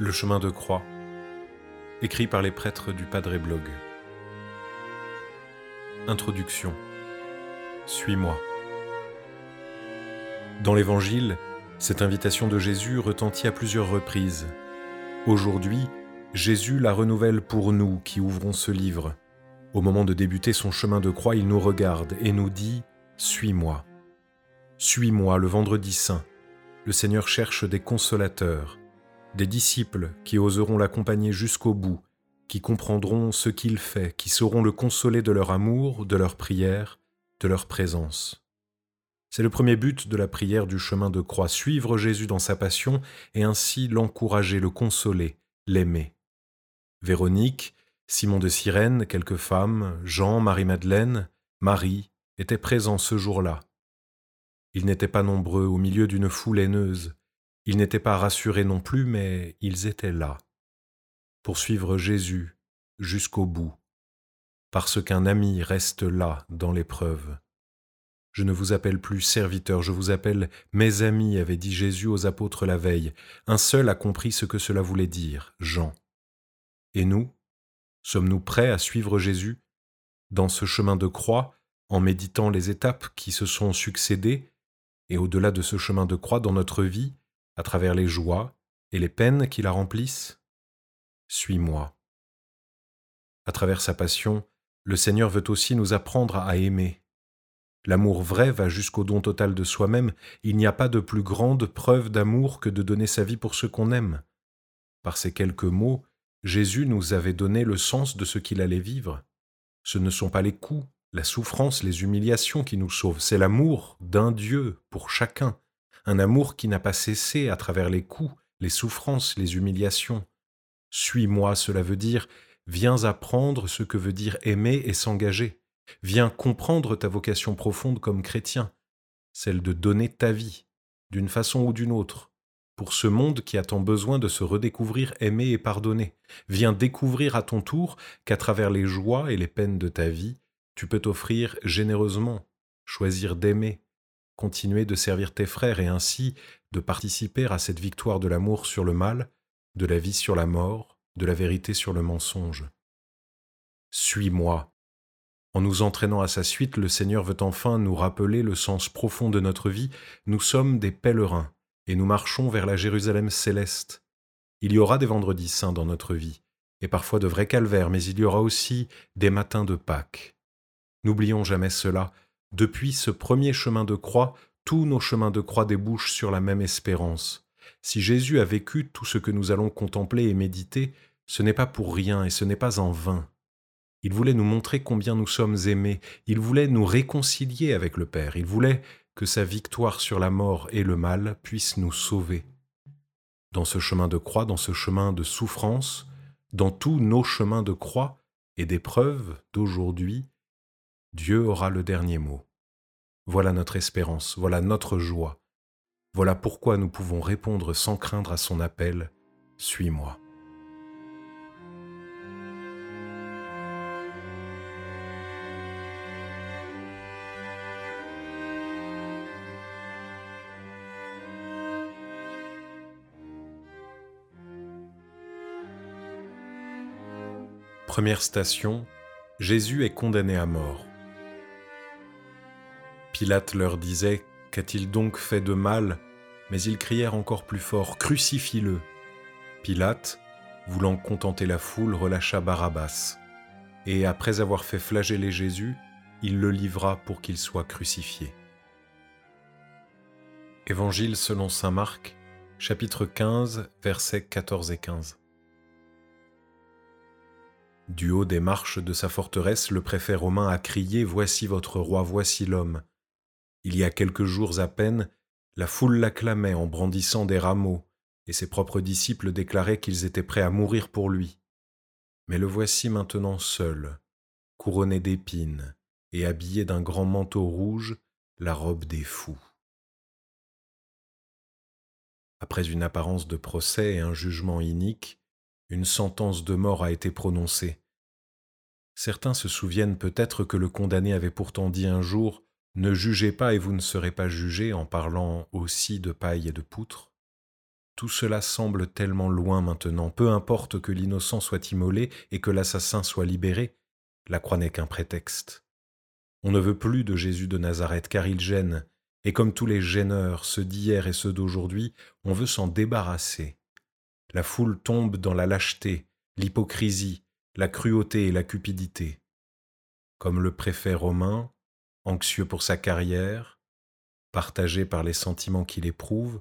Le chemin de croix, écrit par les prêtres du Padre Blog. Introduction. Suis-moi. Dans l'Évangile, cette invitation de Jésus retentit à plusieurs reprises. Aujourd'hui, Jésus la renouvelle pour nous qui ouvrons ce livre. Au moment de débuter son chemin de croix, il nous regarde et nous dit ⁇ Suis-moi ⁇ Suis-moi le vendredi saint. Le Seigneur cherche des consolateurs, des disciples qui oseront l'accompagner jusqu'au bout, qui comprendront ce qu'il fait, qui sauront le consoler de leur amour, de leur prière, de leur présence. C'est le premier but de la prière du chemin de croix, suivre Jésus dans sa passion et ainsi l'encourager, le consoler, l'aimer. Véronique, Simon de Cyrène, quelques femmes, Jean, Marie-Madeleine, Marie étaient présents ce jour-là. Ils n'étaient pas nombreux au milieu d'une foule haineuse. Ils n'étaient pas rassurés non plus, mais ils étaient là, pour suivre Jésus jusqu'au bout, parce qu'un ami reste là dans l'épreuve. Je ne vous appelle plus serviteur, je vous appelle mes amis, avait dit Jésus aux apôtres la veille. Un seul a compris ce que cela voulait dire, Jean. Et nous, sommes-nous prêts à suivre Jésus dans ce chemin de croix, en méditant les étapes qui se sont succédées, et au-delà de ce chemin de croix dans notre vie, à travers les joies et les peines qui la remplissent Suis-moi. À travers sa passion, le Seigneur veut aussi nous apprendre à aimer, L'amour vrai va jusqu'au don total de soi-même. Il n'y a pas de plus grande preuve d'amour que de donner sa vie pour ce qu'on aime. Par ces quelques mots, Jésus nous avait donné le sens de ce qu'il allait vivre. Ce ne sont pas les coups, la souffrance, les humiliations qui nous sauvent, c'est l'amour d'un Dieu pour chacun, un amour qui n'a pas cessé à travers les coups, les souffrances, les humiliations. Suis-moi, cela veut dire, viens apprendre ce que veut dire aimer et s'engager. Viens comprendre ta vocation profonde comme chrétien, celle de donner ta vie, d'une façon ou d'une autre, pour ce monde qui a tant besoin de se redécouvrir aimé et pardonné. Viens découvrir à ton tour qu'à travers les joies et les peines de ta vie, tu peux t'offrir généreusement, choisir d'aimer, continuer de servir tes frères et ainsi de participer à cette victoire de l'amour sur le mal, de la vie sur la mort, de la vérité sur le mensonge. Suis-moi, en nous entraînant à sa suite, le Seigneur veut enfin nous rappeler le sens profond de notre vie. Nous sommes des pèlerins, et nous marchons vers la Jérusalem céleste. Il y aura des vendredis saints dans notre vie, et parfois de vrais calvaires, mais il y aura aussi des matins de Pâques. N'oublions jamais cela. Depuis ce premier chemin de croix, tous nos chemins de croix débouchent sur la même espérance. Si Jésus a vécu tout ce que nous allons contempler et méditer, ce n'est pas pour rien et ce n'est pas en vain. Il voulait nous montrer combien nous sommes aimés, il voulait nous réconcilier avec le Père, il voulait que sa victoire sur la mort et le mal puisse nous sauver. Dans ce chemin de croix, dans ce chemin de souffrance, dans tous nos chemins de croix et d'épreuves d'aujourd'hui, Dieu aura le dernier mot. Voilà notre espérance, voilà notre joie. Voilà pourquoi nous pouvons répondre sans craindre à son appel, Suis-moi. Première station, Jésus est condamné à mort. Pilate leur disait Qu'a-t-il donc fait de mal? Mais ils crièrent encore plus fort Crucifie-le Pilate, voulant contenter la foule, relâcha Barabbas, et après avoir fait flageller Jésus, il le livra pour qu'il soit crucifié. Évangile selon saint Marc, chapitre 15, versets 14 et 15. Du haut des marches de sa forteresse, le préfet romain a crié Voici votre roi, voici l'homme. Il y a quelques jours à peine, la foule l'acclamait en brandissant des rameaux, et ses propres disciples déclaraient qu'ils étaient prêts à mourir pour lui. Mais le voici maintenant seul, couronné d'épines et habillé d'un grand manteau rouge, la robe des fous. Après une apparence de procès et un jugement inique, une sentence de mort a été prononcée. Certains se souviennent peut-être que le condamné avait pourtant dit un jour Ne jugez pas et vous ne serez pas jugés en parlant aussi de paille et de poutre. Tout cela semble tellement loin maintenant, peu importe que l'innocent soit immolé et que l'assassin soit libéré, la croix n'est qu'un prétexte. On ne veut plus de Jésus de Nazareth car il gêne, et comme tous les gêneurs, ceux d'hier et ceux d'aujourd'hui, on veut s'en débarrasser. La foule tombe dans la lâcheté, l'hypocrisie, la cruauté et la cupidité. Comme le préfet romain, anxieux pour sa carrière, partagé par les sentiments qu'il éprouve,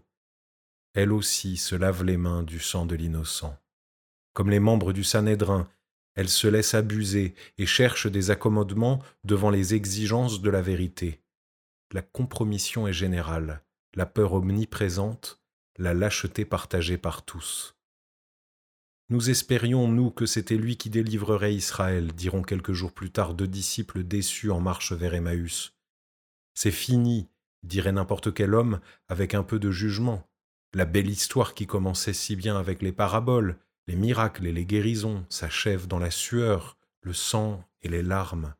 elle aussi se lave les mains du sang de l'innocent. Comme les membres du Sanhédrin, elle se laisse abuser et cherche des accommodements devant les exigences de la vérité. La compromission est générale, la peur omniprésente, la lâcheté partagée par tous. Nous espérions, nous, que c'était lui qui délivrerait Israël, diront quelques jours plus tard deux disciples déçus en marche vers Emmaüs. C'est fini, dirait n'importe quel homme avec un peu de jugement la belle histoire qui commençait si bien avec les paraboles, les miracles et les guérisons s'achève dans la sueur, le sang et les larmes.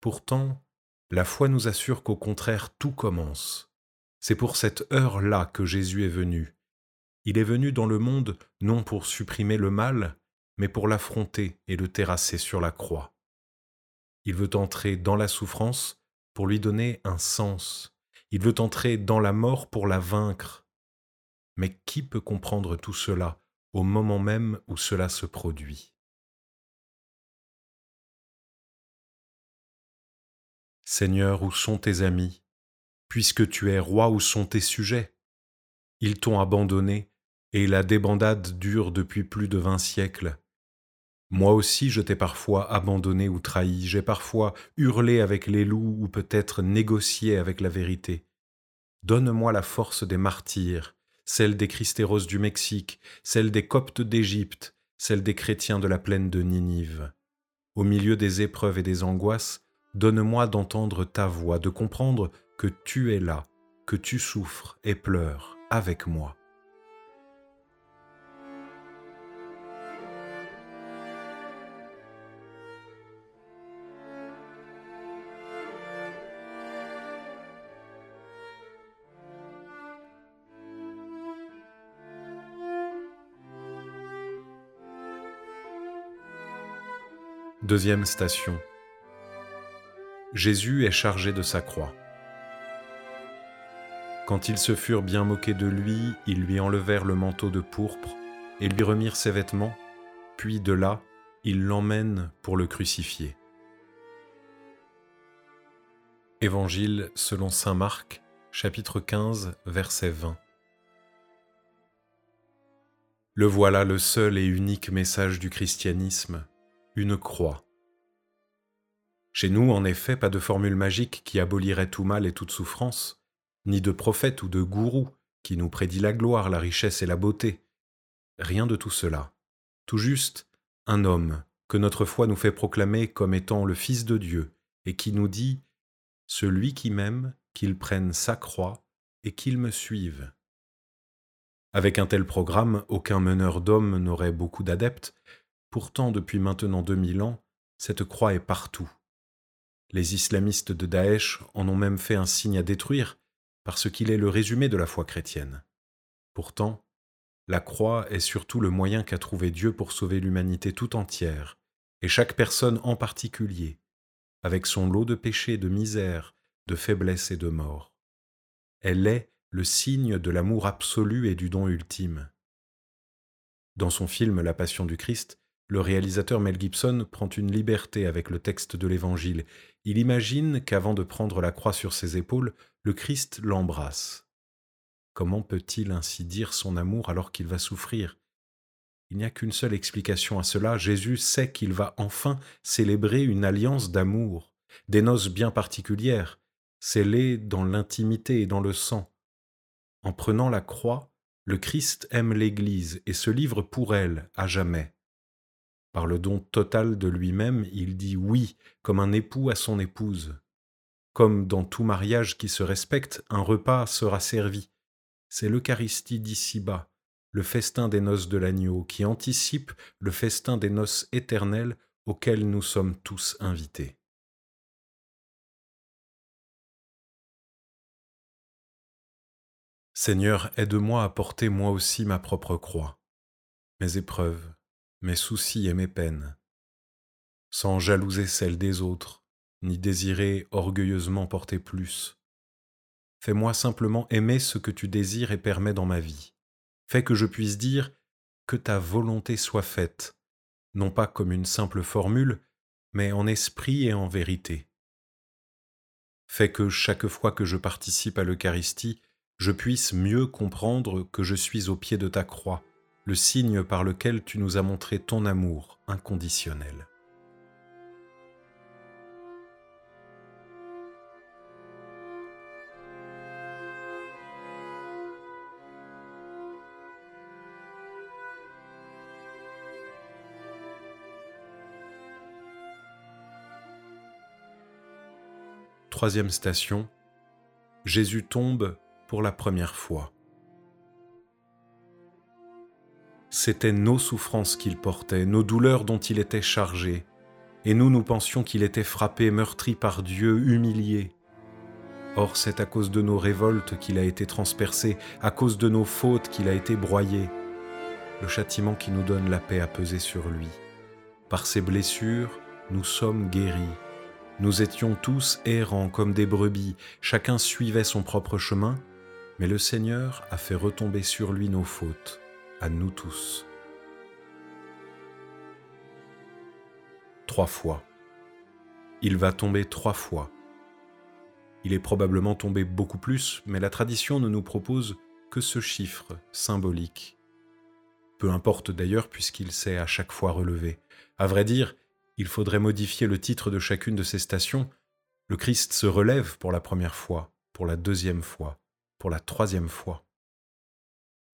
Pourtant, la foi nous assure qu'au contraire tout commence. C'est pour cette heure-là que Jésus est venu. Il est venu dans le monde non pour supprimer le mal, mais pour l'affronter et le terrasser sur la croix. Il veut entrer dans la souffrance pour lui donner un sens, il veut entrer dans la mort pour la vaincre. Mais qui peut comprendre tout cela au moment même où cela se produit? Seigneur, où sont tes amis? Puisque tu es roi, où sont tes sujets? Ils t'ont abandonné, et la débandade dure depuis plus de vingt siècles. Moi aussi je t'ai parfois abandonné ou trahi, j'ai parfois hurlé avec les loups ou peut-être négocié avec la vérité. Donne-moi la force des martyrs, celle des Christéros du Mexique, celle des Coptes d'Égypte, celle des chrétiens de la plaine de Ninive. Au milieu des épreuves et des angoisses, donne-moi d'entendre ta voix, de comprendre que tu es là, que tu souffres et pleures avec moi. Deuxième station. Jésus est chargé de sa croix. Quand ils se furent bien moqués de lui, ils lui enlevèrent le manteau de pourpre et lui remirent ses vêtements, puis de là, ils l'emmènent pour le crucifier. Évangile selon Saint Marc, chapitre 15, verset 20. Le voilà le seul et unique message du christianisme une croix. Chez nous, en effet, pas de formule magique qui abolirait tout mal et toute souffrance, ni de prophète ou de gourou qui nous prédit la gloire, la richesse et la beauté. Rien de tout cela. Tout juste un homme que notre foi nous fait proclamer comme étant le Fils de Dieu et qui nous dit Celui qui m'aime, qu'il prenne sa croix et qu'il me suive. Avec un tel programme, aucun meneur d'hommes n'aurait beaucoup d'adeptes, Pourtant, depuis maintenant 2000 ans, cette croix est partout. Les islamistes de Daesh en ont même fait un signe à détruire, parce qu'il est le résumé de la foi chrétienne. Pourtant, la croix est surtout le moyen qu'a trouvé Dieu pour sauver l'humanité tout entière, et chaque personne en particulier, avec son lot de péchés, de misère, de faiblesse et de mort. Elle est le signe de l'amour absolu et du don ultime. Dans son film La Passion du Christ, le réalisateur Mel Gibson prend une liberté avec le texte de l'Évangile. Il imagine qu'avant de prendre la croix sur ses épaules, le Christ l'embrasse. Comment peut-il ainsi dire son amour alors qu'il va souffrir? Il n'y a qu'une seule explication à cela. Jésus sait qu'il va enfin célébrer une alliance d'amour, des noces bien particulières, scellées dans l'intimité et dans le sang. En prenant la croix, le Christ aime l'Église et se livre pour elle à jamais. Par le don total de lui-même, il dit oui comme un époux à son épouse. Comme dans tout mariage qui se respecte, un repas sera servi. C'est l'Eucharistie d'ici-bas, le festin des noces de l'agneau, qui anticipe le festin des noces éternelles auxquelles nous sommes tous invités. Seigneur, aide-moi à porter moi aussi ma propre croix, mes épreuves, mes soucis et mes peines, sans jalouser celles des autres, ni désirer orgueilleusement porter plus. Fais-moi simplement aimer ce que tu désires et permets dans ma vie. Fais que je puisse dire que ta volonté soit faite, non pas comme une simple formule, mais en esprit et en vérité. Fais que chaque fois que je participe à l'Eucharistie, je puisse mieux comprendre que je suis au pied de ta croix, le signe par lequel tu nous as montré ton amour inconditionnel. Troisième station, Jésus tombe pour la première fois. C'étaient nos souffrances qu'il portait, nos douleurs dont il était chargé, et nous nous pensions qu'il était frappé, meurtri par Dieu, humilié. Or c'est à cause de nos révoltes qu'il a été transpercé, à cause de nos fautes qu'il a été broyé. Le châtiment qui nous donne la paix a pesé sur lui. Par ses blessures, nous sommes guéris. Nous étions tous errants comme des brebis, chacun suivait son propre chemin, mais le Seigneur a fait retomber sur lui nos fautes, à nous tous. Trois fois. Il va tomber trois fois. Il est probablement tombé beaucoup plus, mais la tradition ne nous propose que ce chiffre symbolique. Peu importe d'ailleurs puisqu'il s'est à chaque fois relevé. À vrai dire, il faudrait modifier le titre de chacune de ces stations. Le Christ se relève pour la première fois, pour la deuxième fois, pour la troisième fois.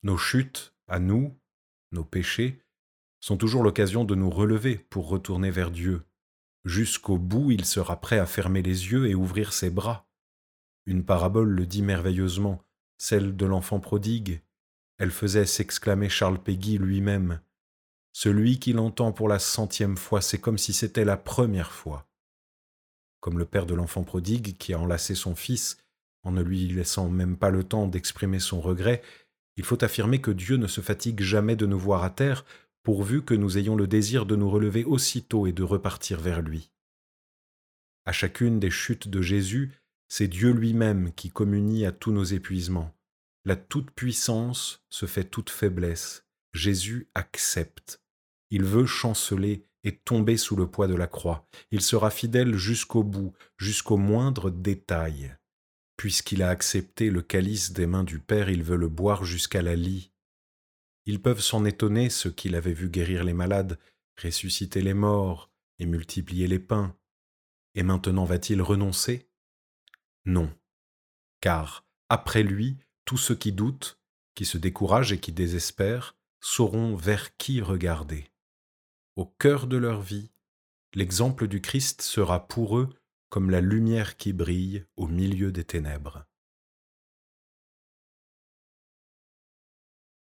Nos chutes, à nous, nos péchés, sont toujours l'occasion de nous relever pour retourner vers Dieu. Jusqu'au bout, il sera prêt à fermer les yeux et ouvrir ses bras. Une parabole le dit merveilleusement, celle de l'enfant prodigue. Elle faisait s'exclamer Charles Péguy lui-même. Celui qui l'entend pour la centième fois, c'est comme si c'était la première fois. Comme le père de l'enfant prodigue qui a enlacé son fils en ne lui laissant même pas le temps d'exprimer son regret, il faut affirmer que Dieu ne se fatigue jamais de nous voir à terre, pourvu que nous ayons le désir de nous relever aussitôt et de repartir vers lui. À chacune des chutes de Jésus, c'est Dieu lui-même qui communie à tous nos épuisements. La toute-puissance se fait toute faiblesse. Jésus accepte. Il veut chanceler et tomber sous le poids de la croix. Il sera fidèle jusqu'au bout, jusqu'au moindre détail. Puisqu'il a accepté le calice des mains du Père, il veut le boire jusqu'à la lie. Ils peuvent s'en étonner, ceux qu'il avait vu guérir les malades, ressusciter les morts et multiplier les pains. Et maintenant va-t-il renoncer? Non, car après lui, tous ceux qui doutent, qui se découragent et qui désespèrent, sauront vers qui regarder. Au cœur de leur vie, l'exemple du Christ sera pour eux comme la lumière qui brille au milieu des ténèbres.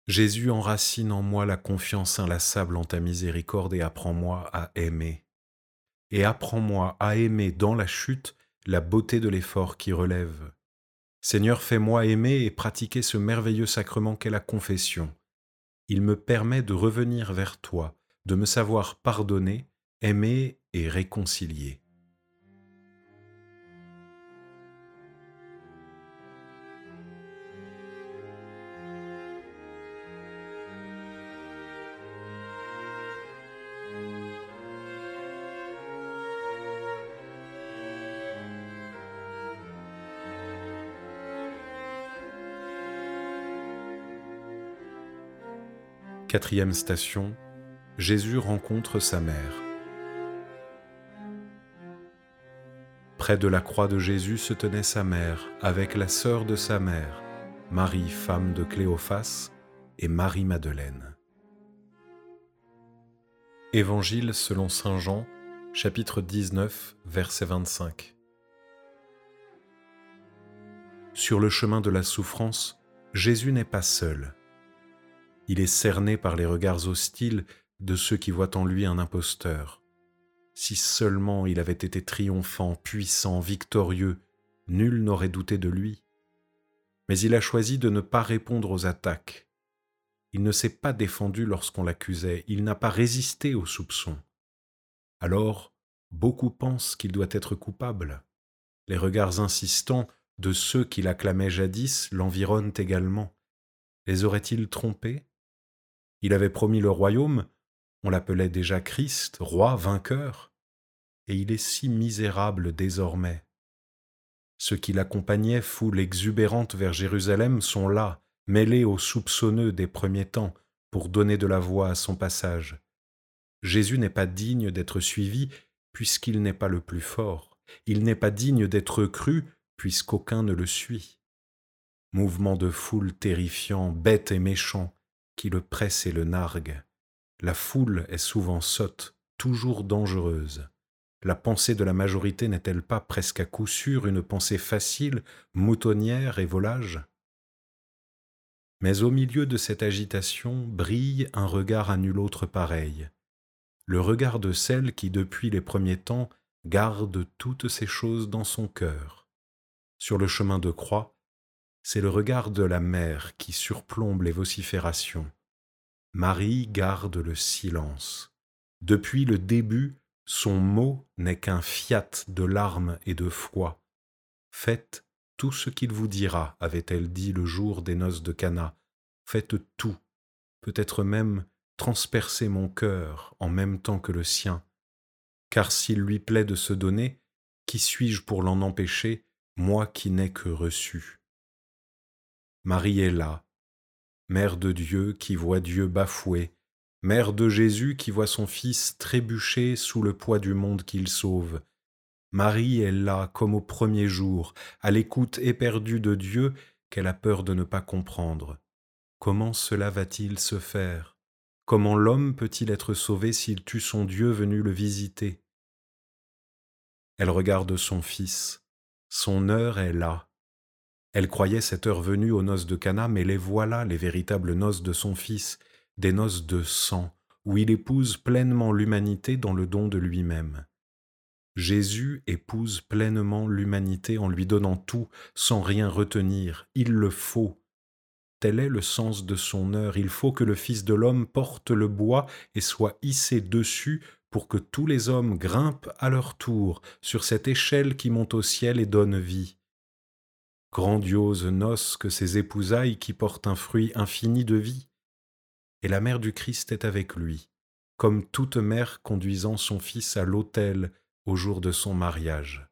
Jésus enracine en moi la confiance inlassable en ta miséricorde et apprends-moi à aimer. Et apprends-moi à aimer dans la chute la beauté de l'effort qui relève. Seigneur, fais-moi aimer et pratiquer ce merveilleux sacrement qu'est la confession. Il me permet de revenir vers toi, de me savoir pardonner, aimer et réconcilier. Quatrième station, Jésus rencontre sa mère. Près de la croix de Jésus se tenait sa mère avec la sœur de sa mère, Marie, femme de Cléophas, et Marie-Madeleine. Évangile selon Saint Jean, chapitre 19, verset 25. Sur le chemin de la souffrance, Jésus n'est pas seul il est cerné par les regards hostiles de ceux qui voient en lui un imposteur. Si seulement il avait été triomphant, puissant, victorieux, nul n'aurait douté de lui. mais il a choisi de ne pas répondre aux attaques. Il ne s'est pas défendu lorsqu'on l'accusait, il n'a pas résisté aux soupçons. Alors, beaucoup pensent qu'il doit être coupable. Les regards insistants de ceux qui l'acclamaient jadis l'environnent également. Les aurait-il trompés? Il avait promis le royaume, on l'appelait déjà Christ, roi vainqueur, et il est si misérable désormais. Ceux qui l'accompagnaient, foule exubérante vers Jérusalem, sont là, mêlés aux soupçonneux des premiers temps, pour donner de la voix à son passage. Jésus n'est pas digne d'être suivi, puisqu'il n'est pas le plus fort. Il n'est pas digne d'être cru, puisqu'aucun ne le suit. Mouvement de foule terrifiant, bête et méchant, qui le presse et le nargue. La foule est souvent sotte, toujours dangereuse. La pensée de la majorité n'est-elle pas presque à coup sûr une pensée facile, moutonnière et volage? Mais au milieu de cette agitation brille un regard à nul autre pareil, le regard de celle qui depuis les premiers temps garde toutes ces choses dans son cœur. Sur le chemin de croix, c'est le regard de la mère qui surplombe les vociférations. Marie garde le silence. Depuis le début, son mot n'est qu'un fiat de larmes et de foi. Faites tout ce qu'il vous dira, avait-elle dit le jour des noces de Cana. Faites tout, peut-être même transpercer mon cœur en même temps que le sien. Car s'il lui plaît de se donner, qui suis-je pour l'en empêcher, moi qui n'ai que reçu? Marie est là, Mère de Dieu qui voit Dieu bafoué, Mère de Jésus qui voit son Fils trébucher sous le poids du monde qu'il sauve. Marie est là comme au premier jour, à l'écoute éperdue de Dieu qu'elle a peur de ne pas comprendre. Comment cela va-t-il se faire? Comment l'homme peut-il être sauvé s'il tue son Dieu venu le visiter? Elle regarde son Fils. Son heure est là. Elle croyait cette heure venue aux noces de Cana, mais les voilà les véritables noces de son Fils, des noces de sang, où il épouse pleinement l'humanité dans le don de lui-même. Jésus épouse pleinement l'humanité en lui donnant tout sans rien retenir. Il le faut. Tel est le sens de son heure. Il faut que le Fils de l'homme porte le bois et soit hissé dessus pour que tous les hommes grimpent à leur tour sur cette échelle qui monte au ciel et donne vie. Grandiose noces que ces épousailles qui portent un fruit infini de vie et la mère du Christ est avec lui, comme toute mère conduisant son fils à l'autel au jour de son mariage.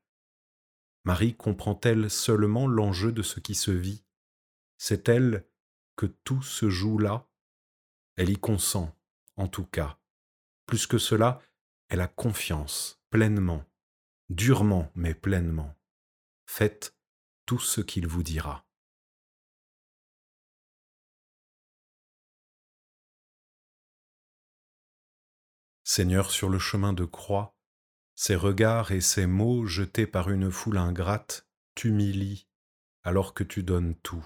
Marie comprend-elle seulement l'enjeu de ce qui se vit? C'est elle que tout se joue là? Elle y consent, en tout cas. Plus que cela, elle a confiance, pleinement, durement mais pleinement. Faites tout ce qu'il vous dira. Seigneur, sur le chemin de croix, ces regards et ces mots jetés par une foule ingrate t'humilient alors que tu donnes tout.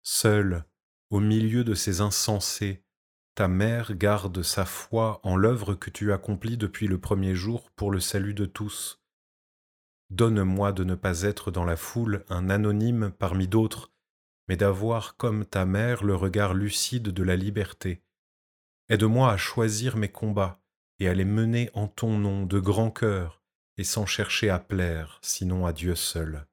Seul, au milieu de ces insensés, ta mère garde sa foi en l'œuvre que tu accomplis depuis le premier jour pour le salut de tous. Donne-moi de ne pas être dans la foule un anonyme parmi d'autres, mais d'avoir comme ta mère le regard lucide de la liberté, Aide-moi à choisir mes combats et à les mener en ton nom de grand cœur et sans chercher à plaire, sinon à Dieu seul.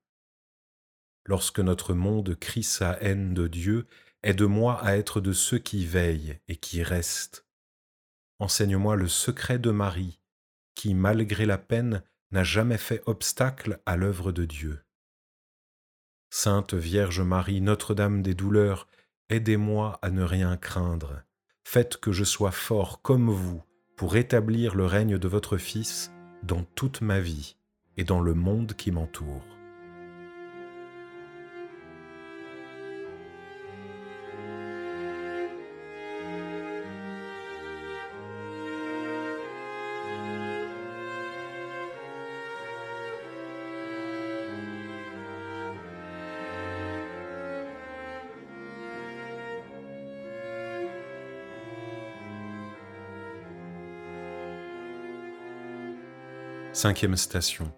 Lorsque notre monde crie sa haine de Dieu, aide-moi à être de ceux qui veillent et qui restent. Enseigne-moi le secret de Marie, qui, malgré la peine, n'a jamais fait obstacle à l'œuvre de Dieu. Sainte Vierge Marie, Notre-Dame des douleurs, aidez-moi à ne rien craindre Faites que je sois fort comme vous pour établir le règne de votre Fils dans toute ma vie et dans le monde qui m'entoure. Cinquième station.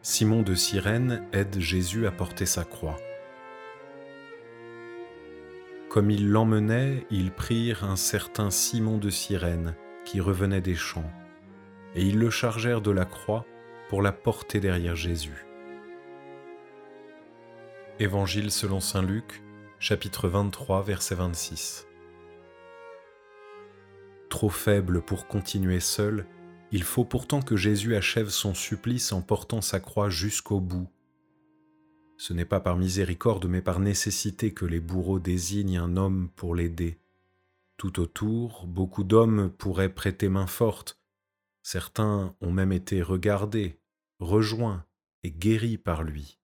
Simon de Cyrène aide Jésus à porter sa croix. Comme ils l'emmenaient, ils prirent un certain Simon de Cyrène qui revenait des champs, et ils le chargèrent de la croix pour la porter derrière Jésus. Évangile selon Saint Luc, chapitre 23, verset 26. Trop faible pour continuer seul, il faut pourtant que Jésus achève son supplice en portant sa croix jusqu'au bout. Ce n'est pas par miséricorde mais par nécessité que les bourreaux désignent un homme pour l'aider. Tout autour, beaucoup d'hommes pourraient prêter main forte. Certains ont même été regardés, rejoints et guéris par lui.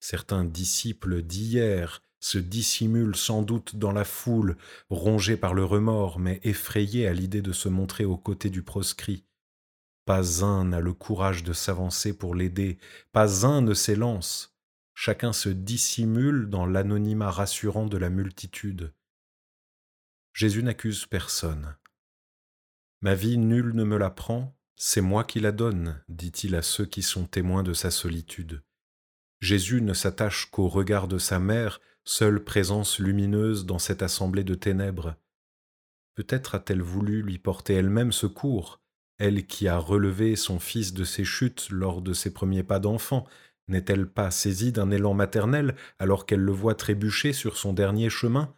Certains disciples d'hier se dissimulent sans doute dans la foule, rongés par le remords, mais effrayés à l'idée de se montrer aux côtés du proscrit. Pas un n'a le courage de s'avancer pour l'aider, pas un ne s'élance. Chacun se dissimule dans l'anonymat rassurant de la multitude. Jésus n'accuse personne. Ma vie, nul ne me la prend, c'est moi qui la donne, dit-il à ceux qui sont témoins de sa solitude. Jésus ne s'attache qu'au regard de sa mère, seule présence lumineuse dans cette assemblée de ténèbres. Peut-être a-t-elle voulu lui porter elle-même secours, elle qui a relevé son fils de ses chutes lors de ses premiers pas d'enfant, n'est-elle pas saisie d'un élan maternel alors qu'elle le voit trébucher sur son dernier chemin?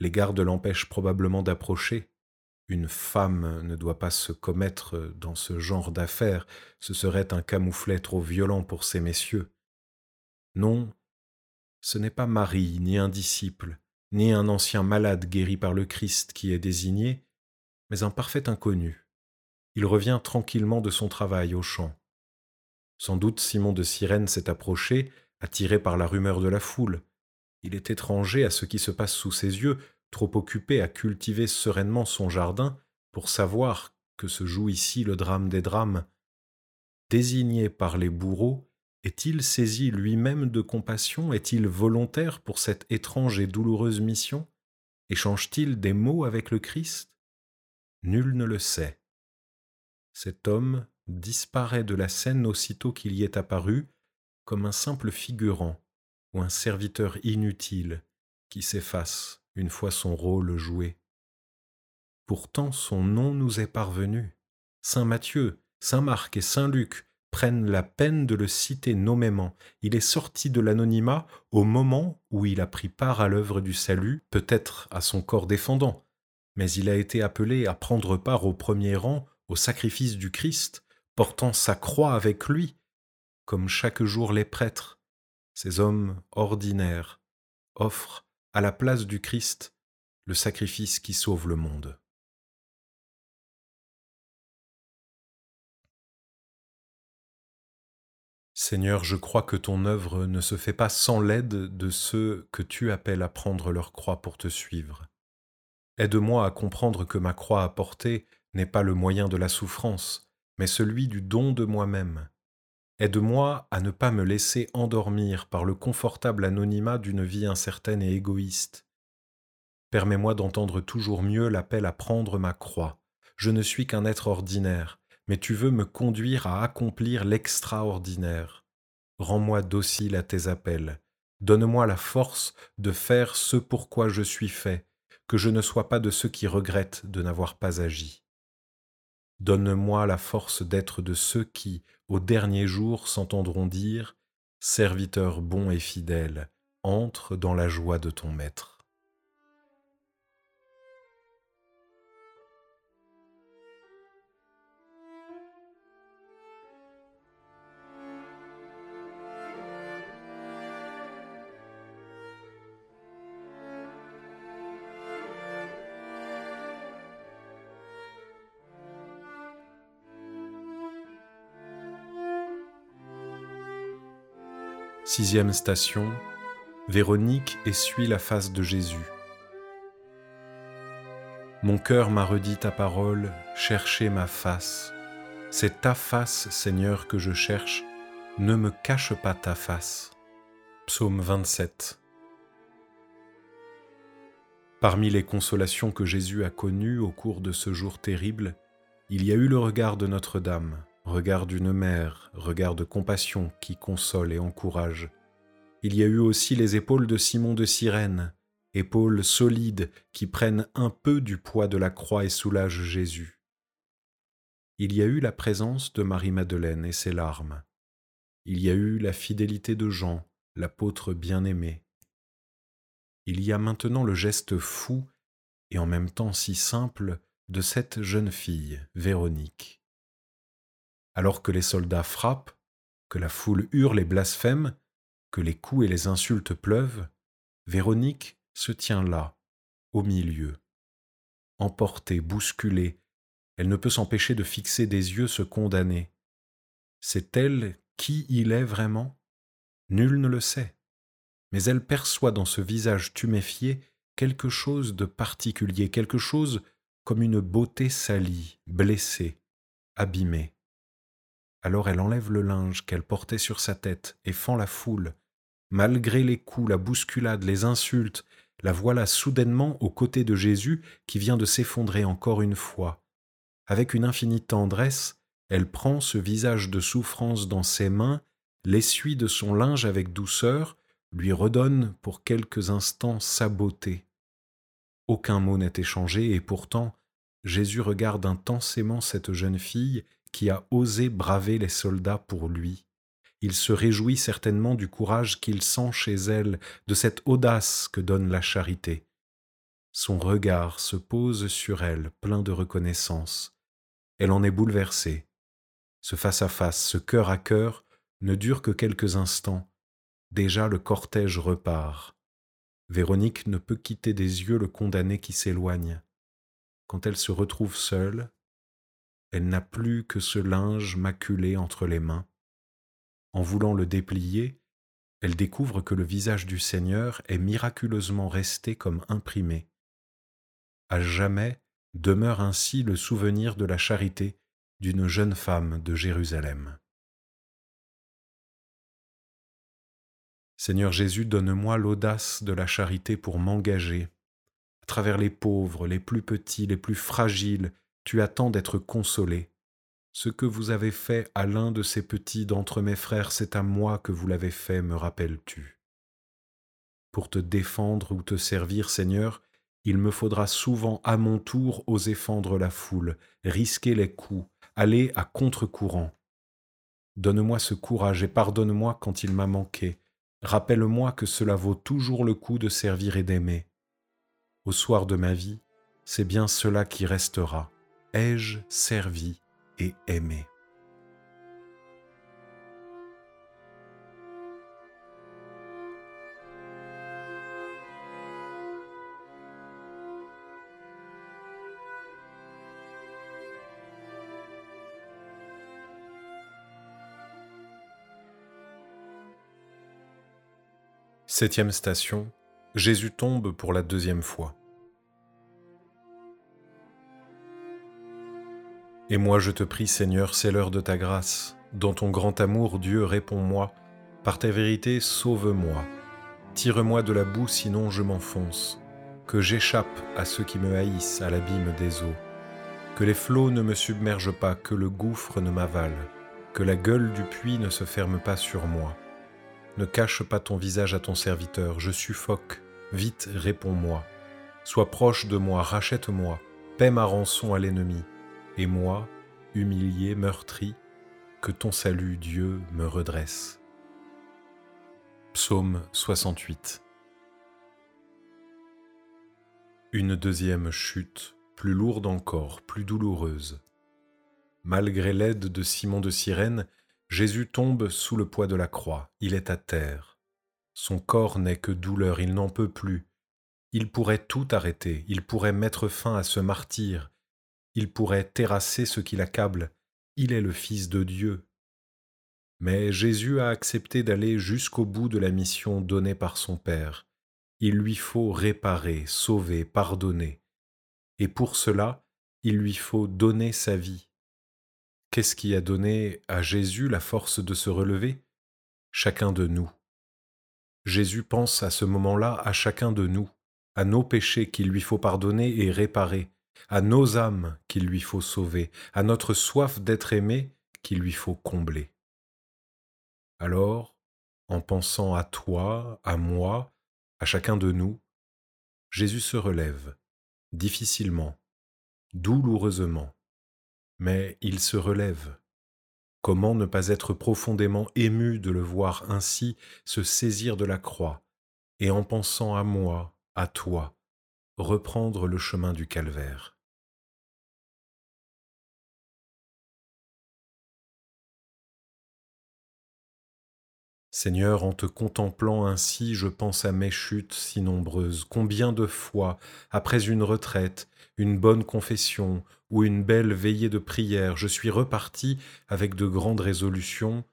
Les gardes l'empêchent probablement d'approcher. Une femme ne doit pas se commettre dans ce genre d'affaires, ce serait un camouflet trop violent pour ces messieurs. Non, ce n'est pas Marie, ni un disciple, ni un ancien malade guéri par le Christ qui est désigné, mais un parfait inconnu il revient tranquillement de son travail au champ. Sans doute Simon de Cyrène s'est approché, attiré par la rumeur de la foule. Il est étranger à ce qui se passe sous ses yeux, trop occupé à cultiver sereinement son jardin pour savoir que se joue ici le drame des drames. Désigné par les bourreaux, est-il saisi lui-même de compassion? Est-il volontaire pour cette étrange et douloureuse mission? Échange-t-il des mots avec le Christ? Nul ne le sait. Cet homme disparaît de la scène aussitôt qu'il y est apparu, comme un simple figurant ou un serviteur inutile qui s'efface une fois son rôle joué. Pourtant son nom nous est parvenu. Saint Matthieu, Saint Marc et Saint Luc prennent la peine de le citer nommément. Il est sorti de l'anonymat au moment où il a pris part à l'œuvre du salut, peut-être à son corps défendant, mais il a été appelé à prendre part au premier rang au sacrifice du Christ, portant sa croix avec lui, comme chaque jour les prêtres, ces hommes ordinaires, offrent à la place du Christ le sacrifice qui sauve le monde. Seigneur, je crois que ton œuvre ne se fait pas sans l'aide de ceux que tu appelles à prendre leur croix pour te suivre. Aide-moi à comprendre que ma croix à porter n'est pas le moyen de la souffrance, mais celui du don de moi-même. Aide-moi à ne pas me laisser endormir par le confortable anonymat d'une vie incertaine et égoïste. Permets-moi d'entendre toujours mieux l'appel à prendre ma croix. Je ne suis qu'un être ordinaire, mais tu veux me conduire à accomplir l'extraordinaire. Rends-moi docile à tes appels. Donne-moi la force de faire ce pourquoi je suis fait, que je ne sois pas de ceux qui regrettent de n'avoir pas agi. Donne-moi la force d'être de ceux qui, au dernier jour, s'entendront dire Serviteur bon et fidèle, entre dans la joie de ton Maître. Sixième station, Véronique essuie la face de Jésus. Mon cœur m'a redit ta parole, cherchez ma face. C'est ta face, Seigneur, que je cherche, ne me cache pas ta face. Psaume 27. Parmi les consolations que Jésus a connues au cours de ce jour terrible, il y a eu le regard de Notre-Dame, regard d'une mère, regard de compassion qui console et encourage. Il y a eu aussi les épaules de Simon de Cyrène, épaules solides qui prennent un peu du poids de la croix et soulagent Jésus. Il y a eu la présence de Marie-Madeleine et ses larmes. Il y a eu la fidélité de Jean, l'apôtre bien-aimé. Il y a maintenant le geste fou et en même temps si simple de cette jeune fille, Véronique. Alors que les soldats frappent, que la foule hurle et blasphème, que les coups et les insultes pleuvent, Véronique se tient là, au milieu. Emportée, bousculée, elle ne peut s'empêcher de fixer des yeux ce condamné. C'est elle qui il est vraiment? Nul ne le sait. Mais elle perçoit dans ce visage tuméfié quelque chose de particulier, quelque chose comme une beauté salie, blessée, abîmée. Alors elle enlève le linge qu'elle portait sur sa tête et fend la foule. Malgré les coups, la bousculade, les insultes, la voilà soudainement aux côtés de Jésus qui vient de s'effondrer encore une fois. Avec une infinie tendresse, elle prend ce visage de souffrance dans ses mains, l'essuie de son linge avec douceur, lui redonne pour quelques instants sa beauté. Aucun mot n'est échangé et pourtant Jésus regarde intensément cette jeune fille qui a osé braver les soldats pour lui. Il se réjouit certainement du courage qu'il sent chez elle, de cette audace que donne la charité. Son regard se pose sur elle, plein de reconnaissance. Elle en est bouleversée. Ce face-à-face, ce cœur à cœur, ne dure que quelques instants. Déjà le cortège repart. Véronique ne peut quitter des yeux le condamné qui s'éloigne. Quand elle se retrouve seule, elle n'a plus que ce linge maculé entre les mains. En voulant le déplier, elle découvre que le visage du Seigneur est miraculeusement resté comme imprimé. À jamais demeure ainsi le souvenir de la charité d'une jeune femme de Jérusalem. Seigneur Jésus, donne-moi l'audace de la charité pour m'engager. À travers les pauvres, les plus petits, les plus fragiles, tu attends d'être consolé. Ce que vous avez fait à l'un de ces petits d'entre mes frères, c'est à moi que vous l'avez fait, me rappelles-tu. Pour te défendre ou te servir, Seigneur, il me faudra souvent à mon tour oser fendre la foule, risquer les coups, aller à contre-courant. Donne-moi ce courage et pardonne-moi quand il m'a manqué. Rappelle-moi que cela vaut toujours le coup de servir et d'aimer. Au soir de ma vie, c'est bien cela qui restera. Ai-je servi et aimé? Septième station, Jésus tombe pour la deuxième fois. Et moi je te prie Seigneur, c'est l'heure de ta grâce. Dans ton grand amour, Dieu, réponds-moi. Par ta vérité, sauve-moi. Tire-moi de la boue, sinon je m'enfonce. Que j'échappe à ceux qui me haïssent, à l'abîme des eaux. Que les flots ne me submergent pas, que le gouffre ne m'avale. Que la gueule du puits ne se ferme pas sur moi. Ne cache pas ton visage à ton serviteur, je suffoque. Vite, réponds-moi. Sois proche de moi, rachète-moi. Paie ma rançon à l'ennemi et moi, humilié, meurtri, que ton salut, Dieu, me redresse. Psaume 68 Une deuxième chute, plus lourde encore, plus douloureuse. Malgré l'aide de Simon de Cyrène, Jésus tombe sous le poids de la croix, il est à terre. Son corps n'est que douleur, il n'en peut plus. Il pourrait tout arrêter, il pourrait mettre fin à ce martyr, il pourrait terrasser ce qui l'accable, il est le Fils de Dieu. Mais Jésus a accepté d'aller jusqu'au bout de la mission donnée par son Père. Il lui faut réparer, sauver, pardonner. Et pour cela, il lui faut donner sa vie. Qu'est-ce qui a donné à Jésus la force de se relever? Chacun de nous. Jésus pense à ce moment-là à chacun de nous, à nos péchés qu'il lui faut pardonner et réparer, à nos âmes qu'il lui faut sauver, à notre soif d'être aimé qu'il lui faut combler. Alors, en pensant à toi, à moi, à chacun de nous, Jésus se relève, difficilement, douloureusement, mais il se relève. Comment ne pas être profondément ému de le voir ainsi se saisir de la croix, et en pensant à moi, à toi, reprendre le chemin du calvaire? Seigneur, en te contemplant ainsi, je pense à mes chutes si nombreuses. Combien de fois, après une retraite, une bonne confession ou une belle veillée de prière, je suis reparti avec de grandes résolutions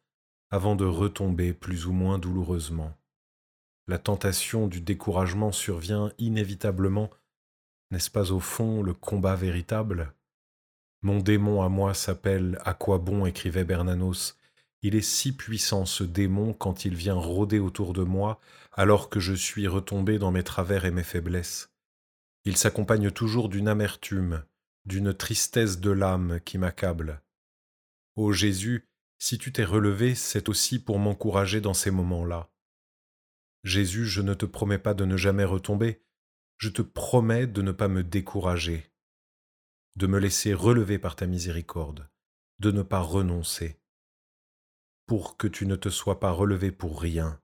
avant de retomber plus ou moins douloureusement. La tentation du découragement survient inévitablement. N'est-ce pas au fond le combat véritable? Mon démon à moi s'appelle À quoi bon? écrivait Bernanos il est si puissant ce démon quand il vient rôder autour de moi alors que je suis retombé dans mes travers et mes faiblesses. Il s'accompagne toujours d'une amertume, d'une tristesse de l'âme qui m'accable. Ô Jésus, si tu t'es relevé, c'est aussi pour m'encourager dans ces moments-là. Jésus, je ne te promets pas de ne jamais retomber, je te promets de ne pas me décourager, de me laisser relever par ta miséricorde, de ne pas renoncer pour que tu ne te sois pas relevé pour rien,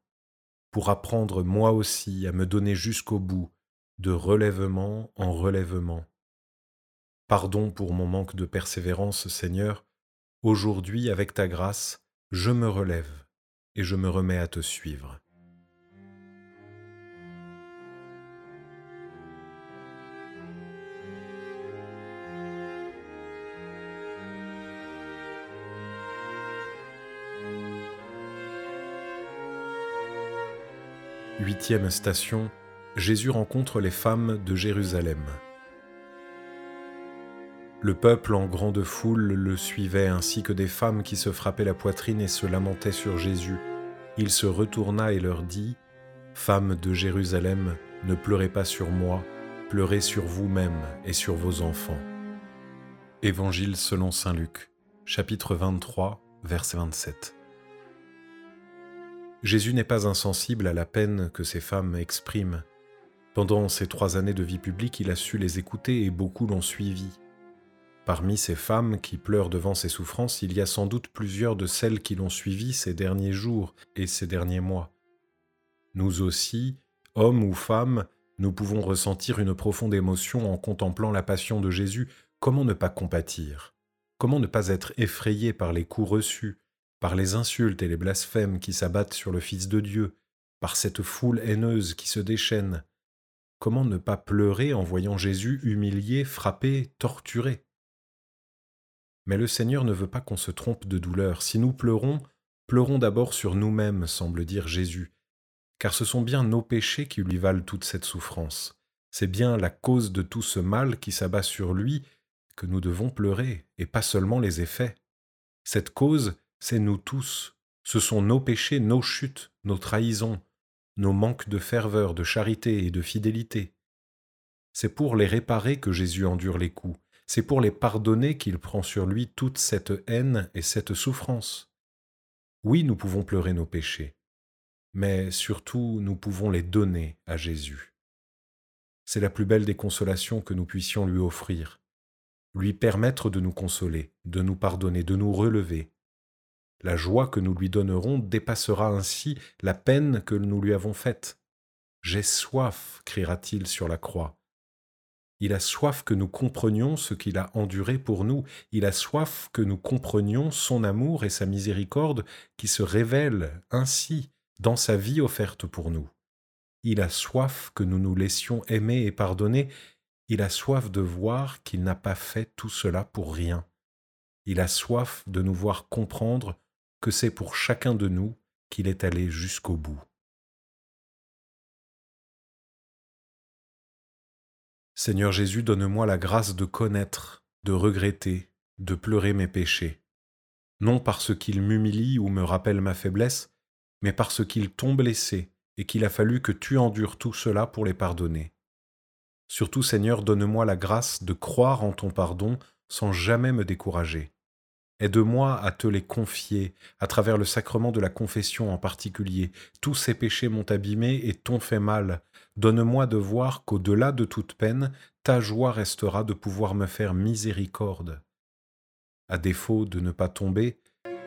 pour apprendre moi aussi à me donner jusqu'au bout, de relèvement en relèvement. Pardon pour mon manque de persévérance, Seigneur, aujourd'hui, avec ta grâce, je me relève et je me remets à te suivre. Huitième station, Jésus rencontre les femmes de Jérusalem. Le peuple en grande foule le suivait ainsi que des femmes qui se frappaient la poitrine et se lamentaient sur Jésus. Il se retourna et leur dit, Femmes de Jérusalem, ne pleurez pas sur moi, pleurez sur vous-même et sur vos enfants. Évangile selon Saint Luc, chapitre 23, verset 27. Jésus n'est pas insensible à la peine que ces femmes expriment. Pendant ces trois années de vie publique, il a su les écouter et beaucoup l'ont suivi. Parmi ces femmes qui pleurent devant ses souffrances, il y a sans doute plusieurs de celles qui l'ont suivi ces derniers jours et ces derniers mois. Nous aussi, hommes ou femmes, nous pouvons ressentir une profonde émotion en contemplant la passion de Jésus. Comment ne pas compatir? Comment ne pas être effrayé par les coups reçus, par les insultes et les blasphèmes qui s'abattent sur le Fils de Dieu, par cette foule haineuse qui se déchaîne. Comment ne pas pleurer en voyant Jésus humilié, frappé, torturé? Mais le Seigneur ne veut pas qu'on se trompe de douleur. Si nous pleurons, pleurons d'abord sur nous-mêmes, semble dire Jésus, car ce sont bien nos péchés qui lui valent toute cette souffrance. C'est bien la cause de tout ce mal qui s'abat sur lui que nous devons pleurer, et pas seulement les effets. Cette cause, c'est nous tous, ce sont nos péchés, nos chutes, nos trahisons, nos manques de ferveur, de charité et de fidélité. C'est pour les réparer que Jésus endure les coups, c'est pour les pardonner qu'il prend sur lui toute cette haine et cette souffrance. Oui, nous pouvons pleurer nos péchés, mais surtout nous pouvons les donner à Jésus. C'est la plus belle des consolations que nous puissions lui offrir, lui permettre de nous consoler, de nous pardonner, de nous relever, la joie que nous lui donnerons dépassera ainsi la peine que nous lui avons faite. J'ai soif, criera-t-il sur la croix. Il a soif que nous comprenions ce qu'il a enduré pour nous, il a soif que nous comprenions son amour et sa miséricorde qui se révèlent ainsi dans sa vie offerte pour nous. Il a soif que nous nous laissions aimer et pardonner, il a soif de voir qu'il n'a pas fait tout cela pour rien. Il a soif de nous voir comprendre que c'est pour chacun de nous qu'il est allé jusqu'au bout. Seigneur Jésus, donne-moi la grâce de connaître, de regretter, de pleurer mes péchés, non parce qu'il m'humilie ou me rappelle ma faiblesse, mais parce qu'ils t'ont blessé et qu'il a fallu que tu endures tout cela pour les pardonner. Surtout, Seigneur, donne-moi la grâce de croire en ton pardon sans jamais me décourager Aide-moi à te les confier, à travers le sacrement de la confession en particulier. Tous ces péchés m'ont abîmé et t'ont fait mal. Donne-moi de voir qu'au-delà de toute peine, ta joie restera de pouvoir me faire miséricorde. À défaut de ne pas tomber,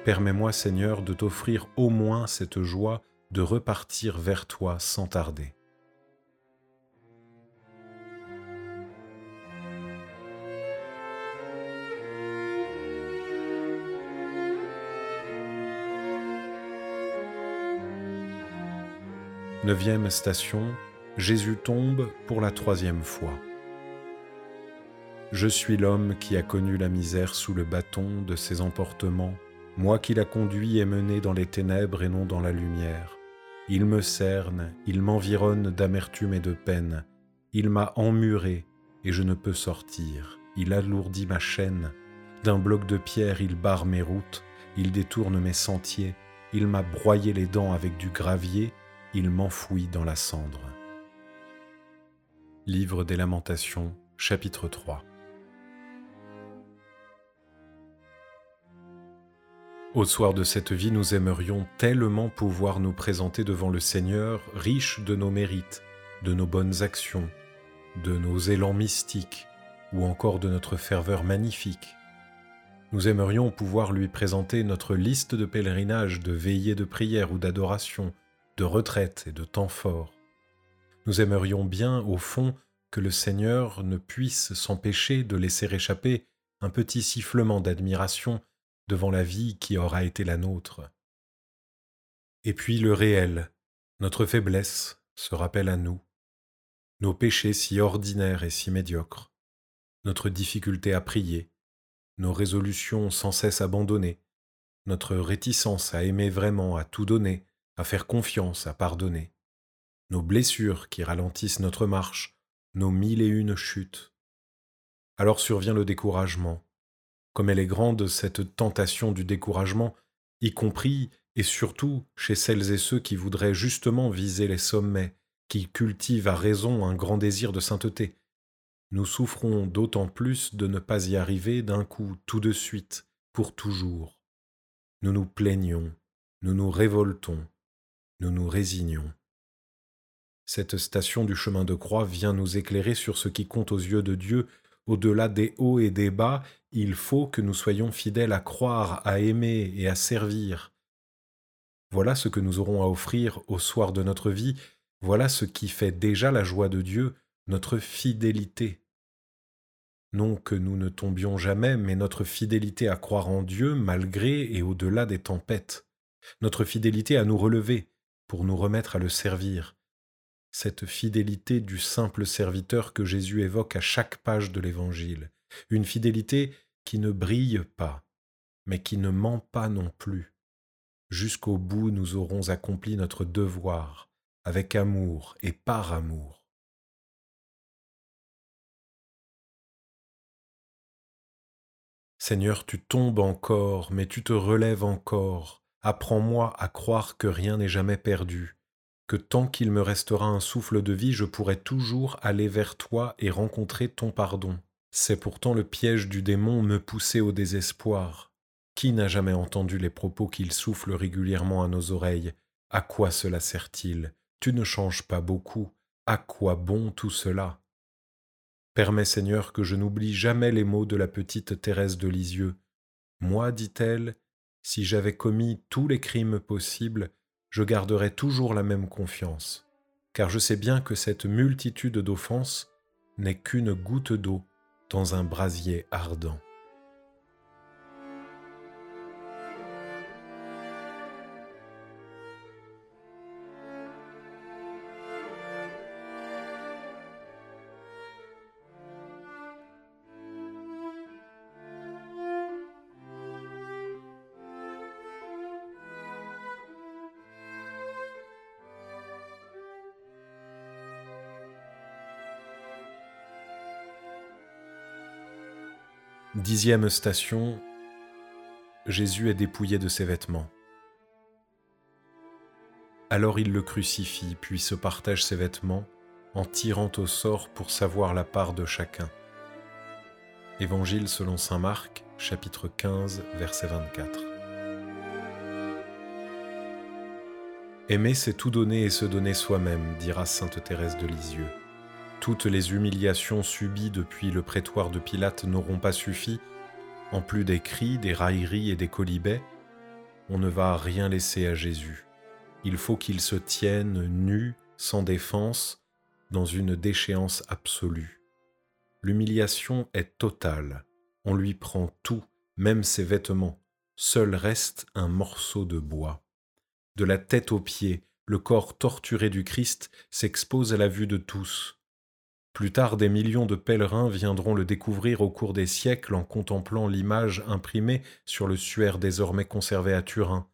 permets-moi Seigneur de t'offrir au moins cette joie de repartir vers toi sans tarder. Neuvième station, Jésus tombe pour la troisième fois. Je suis l'homme qui a connu la misère sous le bâton de ses emportements, moi qui l'a conduit et mené dans les ténèbres et non dans la lumière. Il me cerne, il m'environne d'amertume et de peine, il m'a emmuré et je ne peux sortir, il alourdit ma chaîne, d'un bloc de pierre il barre mes routes, il détourne mes sentiers, il m'a broyé les dents avec du gravier, il m'enfouit dans la cendre. Livre des Lamentations, chapitre 3 Au soir de cette vie, nous aimerions tellement pouvoir nous présenter devant le Seigneur, riches de nos mérites, de nos bonnes actions, de nos élans mystiques, ou encore de notre ferveur magnifique. Nous aimerions pouvoir lui présenter notre liste de pèlerinages, de veillées de prière ou d'adoration, de retraite et de temps fort. Nous aimerions bien, au fond, que le Seigneur ne puisse s'empêcher de laisser échapper un petit sifflement d'admiration devant la vie qui aura été la nôtre. Et puis le réel, notre faiblesse, se rappelle à nous, nos péchés si ordinaires et si médiocres, notre difficulté à prier, nos résolutions sans cesse abandonnées, notre réticence à aimer vraiment, à tout donner, à faire confiance, à pardonner, nos blessures qui ralentissent notre marche, nos mille et une chutes. Alors survient le découragement. Comme elle est grande, cette tentation du découragement, y compris et surtout chez celles et ceux qui voudraient justement viser les sommets, qui cultivent à raison un grand désir de sainteté. Nous souffrons d'autant plus de ne pas y arriver d'un coup, tout de suite, pour toujours. Nous nous plaignons, nous nous révoltons, nous nous résignons. Cette station du chemin de croix vient nous éclairer sur ce qui compte aux yeux de Dieu. Au-delà des hauts et des bas, il faut que nous soyons fidèles à croire, à aimer et à servir. Voilà ce que nous aurons à offrir au soir de notre vie, voilà ce qui fait déjà la joie de Dieu, notre fidélité. Non que nous ne tombions jamais, mais notre fidélité à croire en Dieu malgré et au-delà des tempêtes, notre fidélité à nous relever, pour nous remettre à le servir. Cette fidélité du simple serviteur que Jésus évoque à chaque page de l'Évangile, une fidélité qui ne brille pas, mais qui ne ment pas non plus. Jusqu'au bout nous aurons accompli notre devoir, avec amour et par amour. Seigneur, tu tombes encore, mais tu te relèves encore, Apprends-moi à croire que rien n'est jamais perdu, que tant qu'il me restera un souffle de vie, je pourrai toujours aller vers toi et rencontrer ton pardon. C'est pourtant le piège du démon me pousser au désespoir. Qui n'a jamais entendu les propos qu'il souffle régulièrement à nos oreilles? À quoi cela sert-il? Tu ne changes pas beaucoup. À quoi bon tout cela? Permets, Seigneur, que je n'oublie jamais les mots de la petite Thérèse de Lisieux. Moi, dit-elle, si j'avais commis tous les crimes possibles, je garderais toujours la même confiance, car je sais bien que cette multitude d'offenses n'est qu'une goutte d'eau dans un brasier ardent. Dixième station, Jésus est dépouillé de ses vêtements. Alors il le crucifie, puis se partage ses vêtements en tirant au sort pour savoir la part de chacun. Évangile selon Saint Marc, chapitre 15, verset 24. Aimer, c'est tout donner et se donner soi-même, dira sainte Thérèse de Lisieux. Toutes les humiliations subies depuis le prétoire de Pilate n'auront pas suffi. En plus des cris, des railleries et des colibets, on ne va rien laisser à Jésus. Il faut qu'il se tienne nu, sans défense, dans une déchéance absolue. L'humiliation est totale. On lui prend tout, même ses vêtements. Seul reste un morceau de bois. De la tête aux pieds, le corps torturé du Christ s'expose à la vue de tous. Plus tard, des millions de pèlerins viendront le découvrir au cours des siècles en contemplant l'image imprimée sur le suaire désormais conservé à Turin.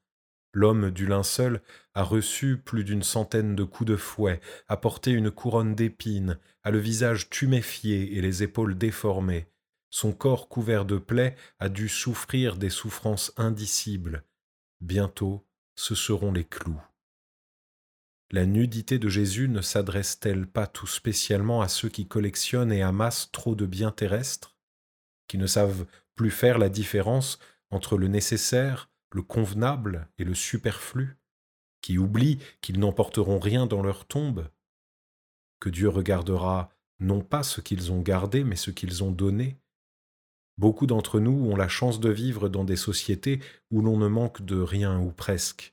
L'homme du linceul a reçu plus d'une centaine de coups de fouet, a porté une couronne d'épines, a le visage tuméfié et les épaules déformées. Son corps couvert de plaies a dû souffrir des souffrances indicibles. Bientôt, ce seront les clous. La nudité de Jésus ne s'adresse-t-elle pas tout spécialement à ceux qui collectionnent et amassent trop de biens terrestres, qui ne savent plus faire la différence entre le nécessaire, le convenable et le superflu, qui oublient qu'ils n'emporteront rien dans leur tombe, que Dieu regardera non pas ce qu'ils ont gardé, mais ce qu'ils ont donné. Beaucoup d'entre nous ont la chance de vivre dans des sociétés où l'on ne manque de rien ou presque.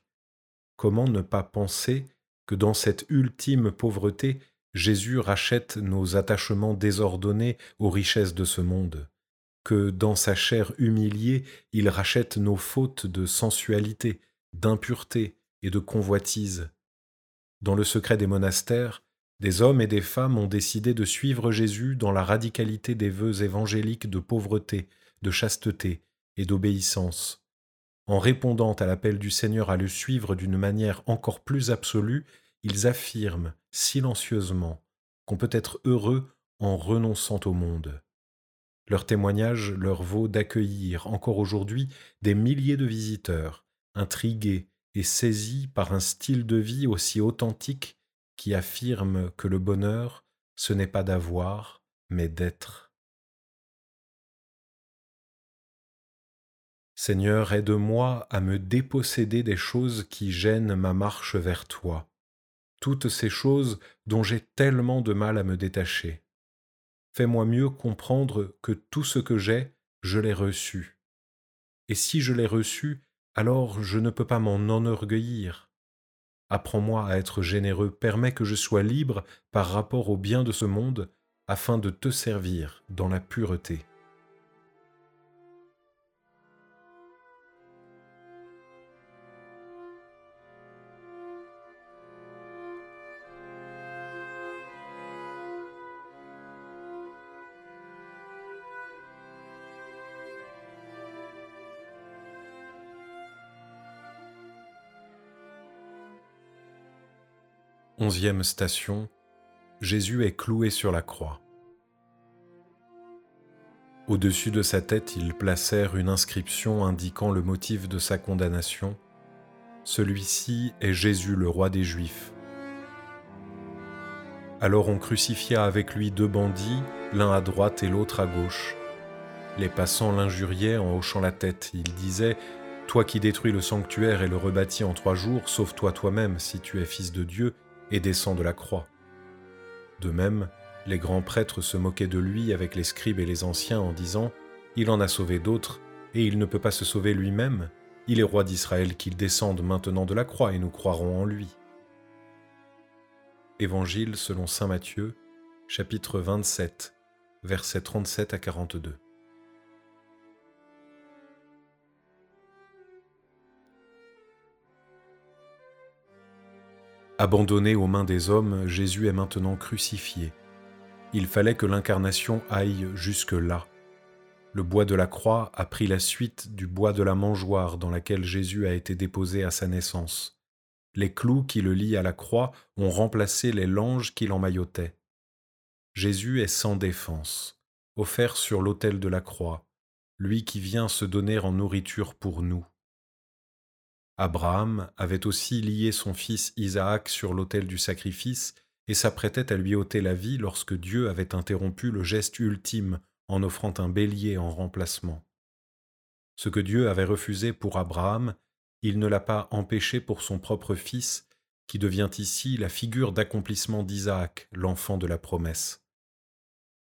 Comment ne pas penser que dans cette ultime pauvreté, Jésus rachète nos attachements désordonnés aux richesses de ce monde, que dans sa chair humiliée, il rachète nos fautes de sensualité, d'impureté et de convoitise. Dans le secret des monastères, des hommes et des femmes ont décidé de suivre Jésus dans la radicalité des vœux évangéliques de pauvreté, de chasteté et d'obéissance. En répondant à l'appel du Seigneur à le suivre d'une manière encore plus absolue, ils affirment silencieusement qu'on peut être heureux en renonçant au monde. Leur témoignage leur vaut d'accueillir encore aujourd'hui des milliers de visiteurs, intrigués et saisis par un style de vie aussi authentique qui affirme que le bonheur, ce n'est pas d'avoir, mais d'être. Seigneur, aide-moi à me déposséder des choses qui gênent ma marche vers toi, toutes ces choses dont j'ai tellement de mal à me détacher. Fais-moi mieux comprendre que tout ce que j'ai, je l'ai reçu. Et si je l'ai reçu, alors je ne peux pas m'en enorgueillir. Apprends-moi à être généreux, permets que je sois libre par rapport au bien de ce monde, afin de te servir dans la pureté. Onzième station, Jésus est cloué sur la croix. Au-dessus de sa tête, ils placèrent une inscription indiquant le motif de sa condamnation. Celui-ci est Jésus, le roi des Juifs. Alors on crucifia avec lui deux bandits, l'un à droite et l'autre à gauche. Les passants l'injuriaient en hochant la tête. Ils disaient Toi qui détruis le sanctuaire et le rebâtis en trois jours, sauve-toi toi-même si tu es fils de Dieu et descend de la croix. De même, les grands prêtres se moquaient de lui avec les scribes et les anciens en disant Il en a sauvé d'autres, et il ne peut pas se sauver lui-même. Il est roi d'Israël qu'il descende maintenant de la croix, et nous croirons en lui. Évangile selon Saint Matthieu, chapitre 27, versets 37 à 42. Abandonné aux mains des hommes, Jésus est maintenant crucifié. Il fallait que l'incarnation aille jusque-là. Le bois de la croix a pris la suite du bois de la mangeoire dans laquelle Jésus a été déposé à sa naissance. Les clous qui le lient à la croix ont remplacé les langes qui l'emmaillotaient. Jésus est sans défense, offert sur l'autel de la croix, lui qui vient se donner en nourriture pour nous. Abraham avait aussi lié son fils Isaac sur l'autel du sacrifice et s'apprêtait à lui ôter la vie lorsque Dieu avait interrompu le geste ultime en offrant un bélier en remplacement. Ce que Dieu avait refusé pour Abraham, il ne l'a pas empêché pour son propre fils, qui devient ici la figure d'accomplissement d'Isaac, l'enfant de la promesse.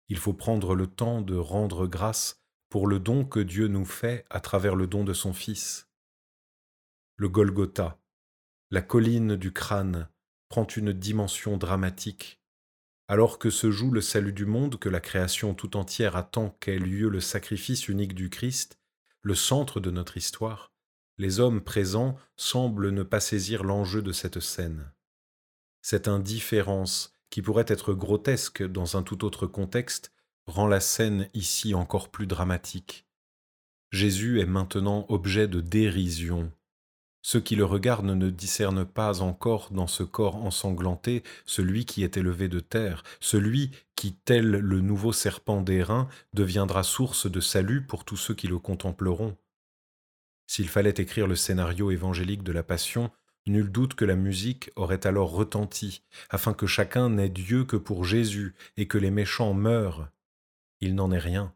Il faut prendre le temps de rendre grâce pour le don que Dieu nous fait à travers le don de son Fils. Le Golgotha, la colline du crâne, prend une dimension dramatique. Alors que se joue le salut du monde, que la création tout entière attend qu'ait lieu le sacrifice unique du Christ, le centre de notre histoire, les hommes présents semblent ne pas saisir l'enjeu de cette scène. Cette indifférence, qui pourrait être grotesque dans un tout autre contexte, rend la scène ici encore plus dramatique. Jésus est maintenant objet de dérision. Ceux qui le regardent ne discernent pas encore dans ce corps ensanglanté celui qui est élevé de terre, celui qui, tel le nouveau serpent d'airain, deviendra source de salut pour tous ceux qui le contempleront. S'il fallait écrire le scénario évangélique de la Passion, nul doute que la musique aurait alors retenti, afin que chacun n'ait Dieu que pour Jésus et que les méchants meurent. Il n'en est rien.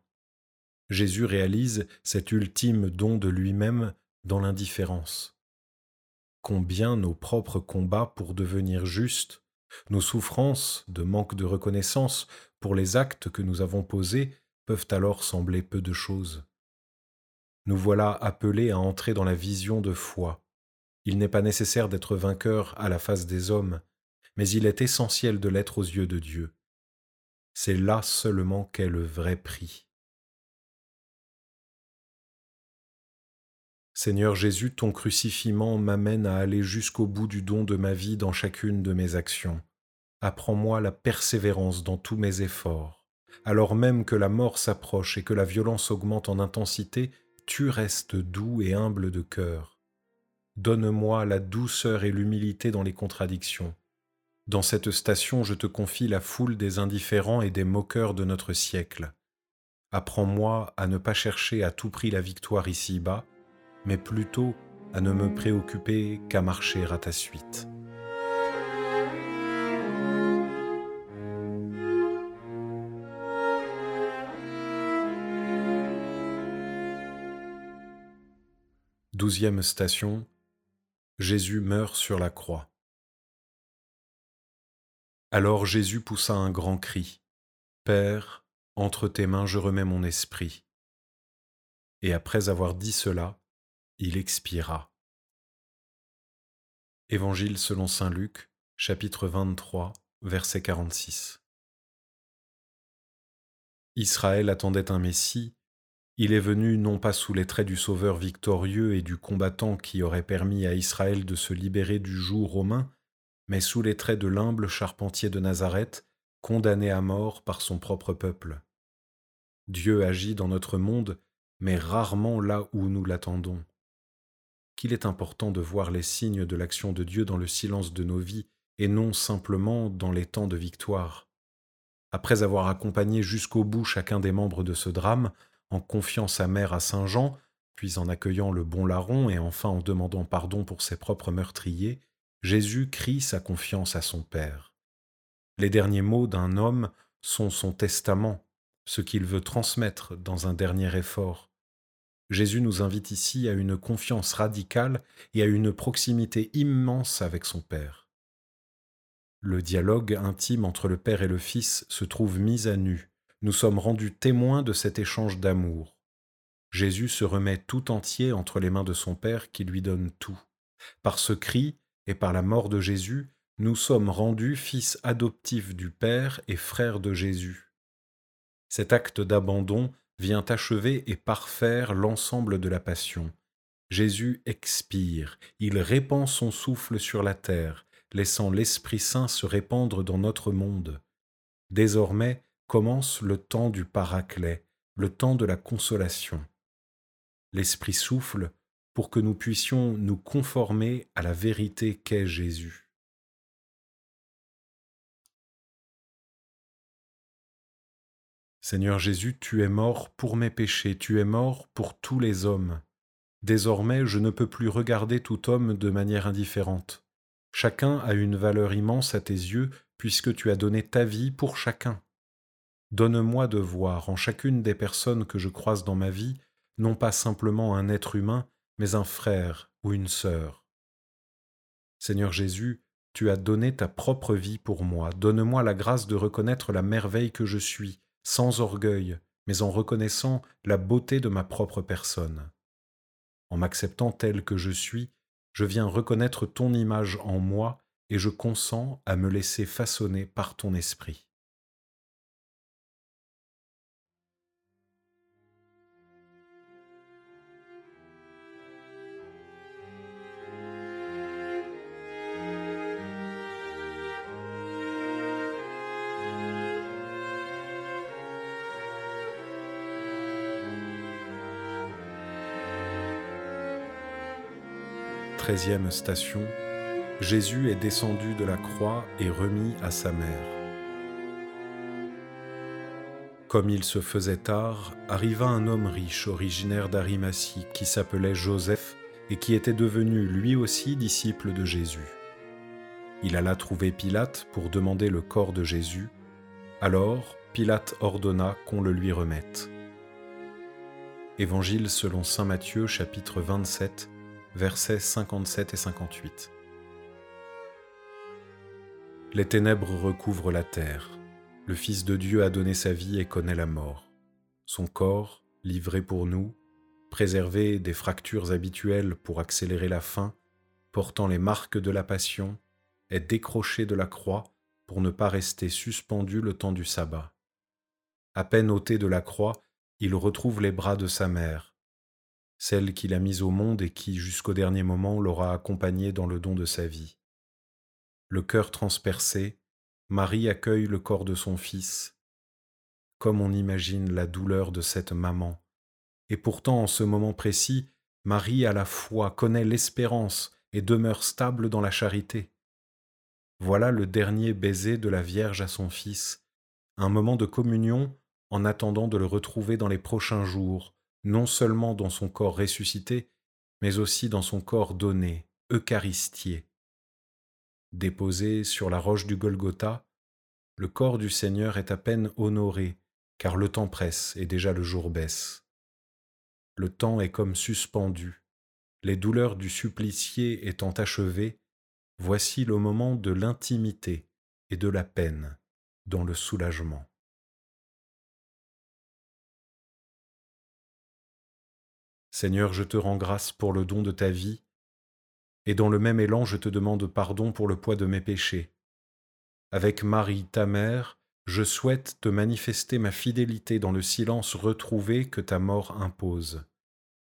Jésus réalise cet ultime don de lui-même dans l'indifférence. Combien nos propres combats pour devenir justes, nos souffrances de manque de reconnaissance pour les actes que nous avons posés peuvent alors sembler peu de choses. Nous voilà appelés à entrer dans la vision de foi. Il n'est pas nécessaire d'être vainqueur à la face des hommes, mais il est essentiel de l'être aux yeux de Dieu. C'est là seulement qu'est le vrai prix. Seigneur Jésus, ton crucifiement m'amène à aller jusqu'au bout du don de ma vie dans chacune de mes actions. Apprends-moi la persévérance dans tous mes efforts. Alors même que la mort s'approche et que la violence augmente en intensité, tu restes doux et humble de cœur. Donne-moi la douceur et l'humilité dans les contradictions. Dans cette station, je te confie la foule des indifférents et des moqueurs de notre siècle. Apprends-moi à ne pas chercher à tout prix la victoire ici-bas, mais plutôt à ne me préoccuper qu'à marcher à ta suite. Douzième station Jésus meurt sur la croix. Alors Jésus poussa un grand cri. Père, entre tes mains je remets mon esprit. Et après avoir dit cela, il expira. Évangile selon Saint Luc, chapitre 23, verset 46. Israël attendait un Messie il est venu non pas sous les traits du Sauveur victorieux et du combattant qui aurait permis à Israël de se libérer du joug romain, mais sous les traits de l'humble charpentier de Nazareth, condamné à mort par son propre peuple. Dieu agit dans notre monde, mais rarement là où nous l'attendons. Qu'il est important de voir les signes de l'action de Dieu dans le silence de nos vies et non simplement dans les temps de victoire. Après avoir accompagné jusqu'au bout chacun des membres de ce drame, en confiant sa mère à Saint Jean, puis en accueillant le bon larron et enfin en demandant pardon pour ses propres meurtriers, Jésus crie sa confiance à son Père. Les derniers mots d'un homme sont son testament, ce qu'il veut transmettre dans un dernier effort. Jésus nous invite ici à une confiance radicale et à une proximité immense avec son Père. Le dialogue intime entre le Père et le Fils se trouve mis à nu nous sommes rendus témoins de cet échange d'amour. Jésus se remet tout entier entre les mains de son Père qui lui donne tout. Par ce cri et par la mort de Jésus, nous sommes rendus fils adoptifs du Père et frères de Jésus. Cet acte d'abandon vient achever et parfaire l'ensemble de la passion. Jésus expire, il répand son souffle sur la terre, laissant l'Esprit Saint se répandre dans notre monde. Désormais, commence le temps du paraclet, le temps de la consolation. L'Esprit souffle pour que nous puissions nous conformer à la vérité qu'est Jésus. Seigneur Jésus, tu es mort pour mes péchés, tu es mort pour tous les hommes. Désormais, je ne peux plus regarder tout homme de manière indifférente. Chacun a une valeur immense à tes yeux, puisque tu as donné ta vie pour chacun. Donne-moi de voir en chacune des personnes que je croise dans ma vie non pas simplement un être humain, mais un frère ou une sœur. Seigneur Jésus, tu as donné ta propre vie pour moi. Donne-moi la grâce de reconnaître la merveille que je suis, sans orgueil, mais en reconnaissant la beauté de ma propre personne. En m'acceptant tel que je suis, je viens reconnaître ton image en moi et je consens à me laisser façonner par ton esprit. Treizième station, Jésus est descendu de la croix et remis à sa mère. Comme il se faisait tard, arriva un homme riche originaire d'Arimatie qui s'appelait Joseph et qui était devenu lui aussi disciple de Jésus. Il alla trouver Pilate pour demander le corps de Jésus. Alors Pilate ordonna qu'on le lui remette. Évangile selon Saint Matthieu chapitre 27 versets 57 et 58. Les ténèbres recouvrent la terre. Le Fils de Dieu a donné sa vie et connaît la mort. Son corps, livré pour nous, préservé des fractures habituelles pour accélérer la faim, portant les marques de la passion, est décroché de la croix pour ne pas rester suspendu le temps du sabbat. À peine ôté de la croix, il retrouve les bras de sa mère, celle qu'il a mise au monde et qui, jusqu'au dernier moment, l'aura accompagné dans le don de sa vie. Le cœur transpercé, Marie accueille le corps de son fils, comme on imagine la douleur de cette maman. Et pourtant, en ce moment précis, Marie à la foi connaît l'espérance et demeure stable dans la charité. Voilà le dernier baiser de la Vierge à son Fils, un moment de communion en attendant de le retrouver dans les prochains jours, non seulement dans son corps ressuscité, mais aussi dans son corps donné, eucharistié. Déposé sur la roche du Golgotha, le corps du Seigneur est à peine honoré, car le temps presse et déjà le jour baisse. Le temps est comme suspendu, les douleurs du supplicié étant achevées, voici le moment de l'intimité et de la peine dans le soulagement. Seigneur, je te rends grâce pour le don de ta vie, et dans le même élan je te demande pardon pour le poids de mes péchés. Avec Marie, ta mère, je souhaite te manifester ma fidélité dans le silence retrouvé que ta mort impose.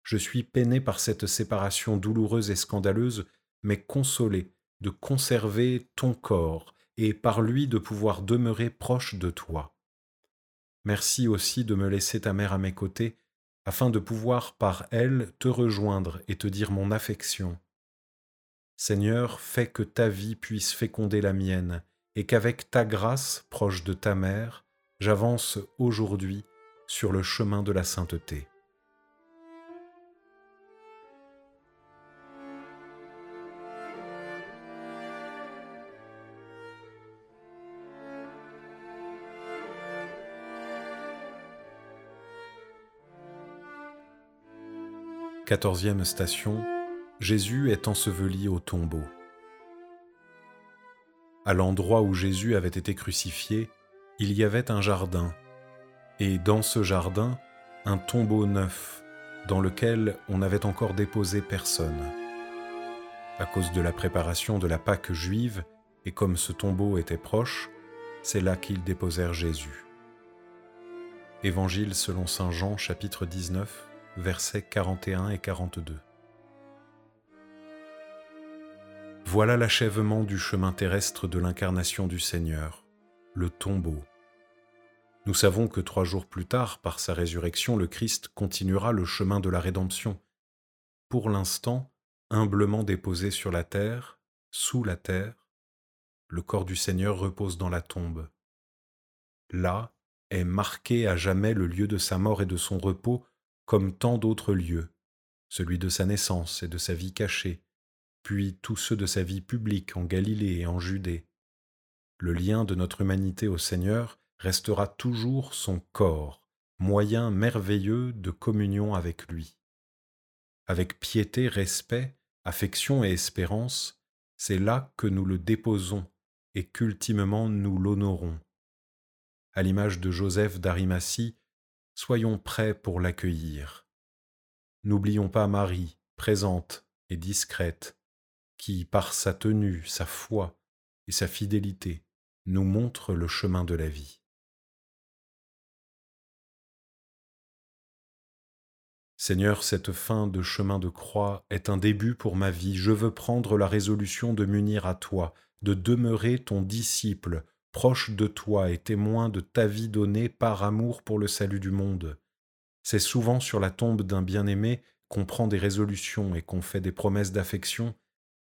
Je suis peiné par cette séparation douloureuse et scandaleuse, mais consolé de conserver ton corps et par lui de pouvoir demeurer proche de toi. Merci aussi de me laisser ta mère à mes côtés afin de pouvoir par elle te rejoindre et te dire mon affection. Seigneur, fais que ta vie puisse féconder la mienne, et qu'avec ta grâce, proche de ta mère, j'avance aujourd'hui sur le chemin de la sainteté. Quatorzième station, Jésus est enseveli au tombeau. À l'endroit où Jésus avait été crucifié, il y avait un jardin, et dans ce jardin, un tombeau neuf, dans lequel on n'avait encore déposé personne. À cause de la préparation de la Pâque juive, et comme ce tombeau était proche, c'est là qu'ils déposèrent Jésus. Évangile selon Saint Jean chapitre 19 versets 41 et 42. Voilà l'achèvement du chemin terrestre de l'incarnation du Seigneur, le tombeau. Nous savons que trois jours plus tard, par sa résurrection, le Christ continuera le chemin de la rédemption. Pour l'instant, humblement déposé sur la terre, sous la terre, le corps du Seigneur repose dans la tombe. Là est marqué à jamais le lieu de sa mort et de son repos comme tant d'autres lieux, celui de sa naissance et de sa vie cachée, puis tous ceux de sa vie publique en Galilée et en Judée. Le lien de notre humanité au Seigneur restera toujours son corps, moyen merveilleux de communion avec lui. Avec piété, respect, affection et espérance, c'est là que nous le déposons et qu'ultimement nous l'honorons. À l'image de Joseph d'Arimatie, soyons prêts pour l'accueillir. N'oublions pas Marie, présente et discrète, qui, par sa tenue, sa foi et sa fidélité, nous montre le chemin de la vie. Seigneur, cette fin de chemin de croix est un début pour ma vie. Je veux prendre la résolution de m'unir à toi, de demeurer ton disciple, proche de toi et témoin de ta vie donnée par amour pour le salut du monde. C'est souvent sur la tombe d'un bien-aimé qu'on prend des résolutions et qu'on fait des promesses d'affection.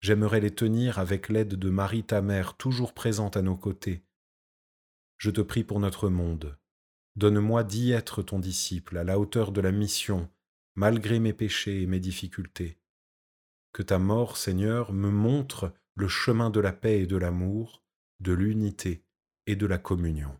J'aimerais les tenir avec l'aide de Marie ta mère, toujours présente à nos côtés. Je te prie pour notre monde. Donne-moi d'y être ton disciple, à la hauteur de la mission, malgré mes péchés et mes difficultés. Que ta mort, Seigneur, me montre le chemin de la paix et de l'amour, de l'unité et de la communion.